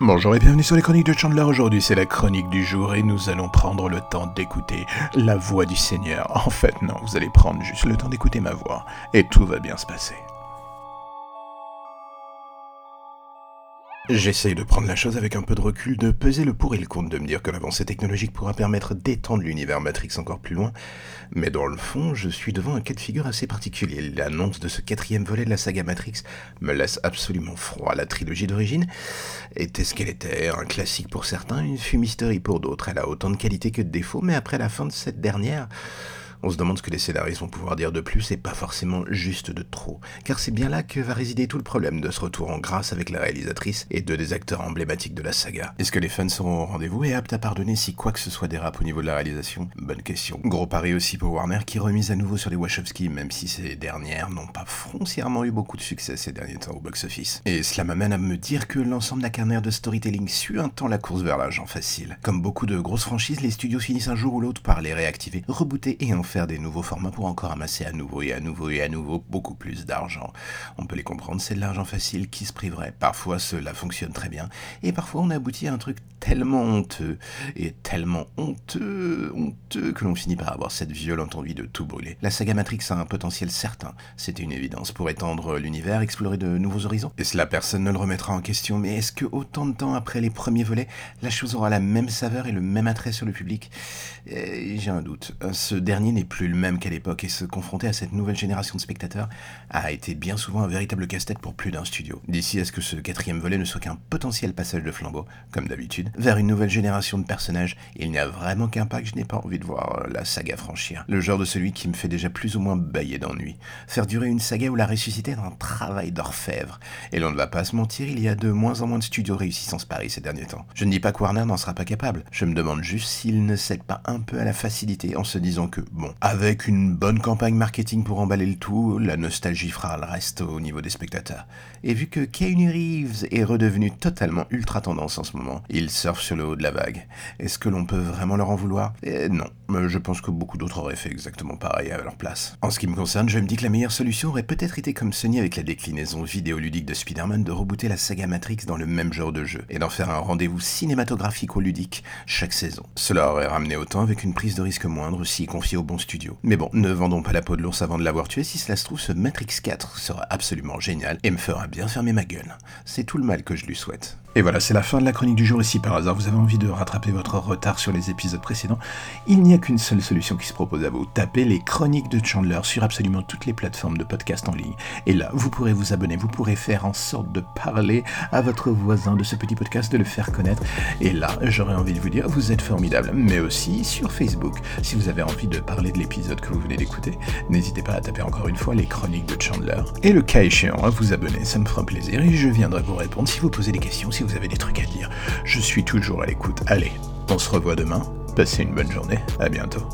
Bonjour et bienvenue sur les chroniques de Chandler. Aujourd'hui, c'est la chronique du jour et nous allons prendre le temps d'écouter la voix du Seigneur. En fait, non, vous allez prendre juste le temps d'écouter ma voix et tout va bien se passer. J'essaye de prendre la chose avec un peu de recul, de peser le pour et le contre, de me dire que l'avancée technologique pourra permettre d'étendre l'univers Matrix encore plus loin, mais dans le fond, je suis devant un cas de figure assez particulier. L'annonce de ce quatrième volet de la saga Matrix me laisse absolument froid. La trilogie d'origine était ce qu'elle était, un classique pour certains, une fumisterie pour d'autres. Elle a autant de qualités que de défauts, mais après la fin de cette dernière, on se demande ce que les scénaristes vont pouvoir dire de plus et pas forcément juste de trop. Car c'est bien là que va résider tout le problème de ce retour en grâce avec la réalisatrice et deux des acteurs emblématiques de la saga. Est-ce que les fans seront au rendez-vous et aptes à pardonner si quoi que ce soit dérape au niveau de la réalisation? Bonne question. Gros pari aussi pour Warner qui remise à nouveau sur les Wachowski même si ces dernières n'ont pas foncièrement eu beaucoup de succès ces derniers temps au box-office. Et cela m'amène à me dire que l'ensemble d'un de storytelling suit un temps la course vers l'argent facile. Comme beaucoup de grosses franchises, les studios finissent un jour ou l'autre par les réactiver, rebooter et en faire des nouveaux formats pour encore amasser à nouveau et à nouveau et à nouveau beaucoup plus d'argent. On peut les comprendre, c'est de l'argent facile qui se priverait. Parfois cela fonctionne très bien et parfois on aboutit à un truc tellement honteux et tellement honteux, honteux que l'on finit par avoir cette violente envie de tout brûler. La saga Matrix a un potentiel certain, c'était une évidence pour étendre l'univers, explorer de nouveaux horizons. Et cela personne ne le remettra en question, mais est-ce que autant de temps après les premiers volets, la chose aura la même saveur et le même attrait sur le public? J'ai un doute. Ce dernier plus le même qu'à l'époque et se confronter à cette nouvelle génération de spectateurs a été bien souvent un véritable casse-tête pour plus d'un studio. D'ici à ce que ce quatrième volet ne soit qu'un potentiel passage de flambeau, comme d'habitude, vers une nouvelle génération de personnages, il n'y a vraiment qu'un pas que je n'ai pas envie de voir euh, la saga franchir. Le genre de celui qui me fait déjà plus ou moins bailler d'ennui. Faire durer une saga ou la ressusciter est un travail d'orfèvre. Et l'on ne va pas se mentir, il y a de moins en moins de studios réussissant ce pari ces derniers temps. Je ne dis pas que Warner n'en sera pas capable, je me demande juste s'il ne cède pas un peu à la facilité en se disant que, bon, avec une bonne campagne marketing pour emballer le tout, la nostalgie fera le reste au niveau des spectateurs. Et vu que Keanu Reeves est redevenu totalement ultra tendance en ce moment, il surfe sur le haut de la vague. Est-ce que l'on peut vraiment leur en vouloir? Eh, Non, je pense que beaucoup d'autres auraient fait exactement pareil à leur place. En ce qui me concerne, je me dis que la meilleure solution aurait peut-être été comme Sony avec la déclinaison vidéoludique de Spider-Man de rebooter la saga Matrix dans le même genre de jeu et d'en faire un rendez-vous cinématographique ou ludique chaque saison. Cela aurait ramené autant avec une prise de risque moindre si confié au bon studio. Mais bon, ne vendons pas la peau de l'ours avant de l'avoir tué, si cela se trouve, ce Matrix 4 sera absolument génial et me fera bien fermer ma gueule. C'est tout le mal que je lui souhaite. Et voilà, c'est la fin de la chronique du jour. Si par hasard vous avez envie de rattraper votre retard sur les épisodes précédents, il n'y a qu'une seule solution qui se propose à vous. Tapez les chroniques de Chandler sur absolument toutes les plateformes de podcast en ligne. Et là, vous pourrez vous abonner, vous pourrez faire en sorte de parler à votre voisin de ce petit podcast, de le faire connaître. Et là, j'aurais envie de vous dire, vous êtes formidable. Mais aussi sur Facebook, si vous avez envie de parler de l'épisode que vous venez d'écouter, n'hésitez pas à taper encore une fois les chroniques de Chandler. Et le cas échéant, à vous abonner, ça me fera plaisir et je viendrai vous répondre si vous posez des questions, si vous avez des trucs à dire. Je suis toujours à l'écoute. Allez, on se revoit demain. Passez une bonne journée. À bientôt.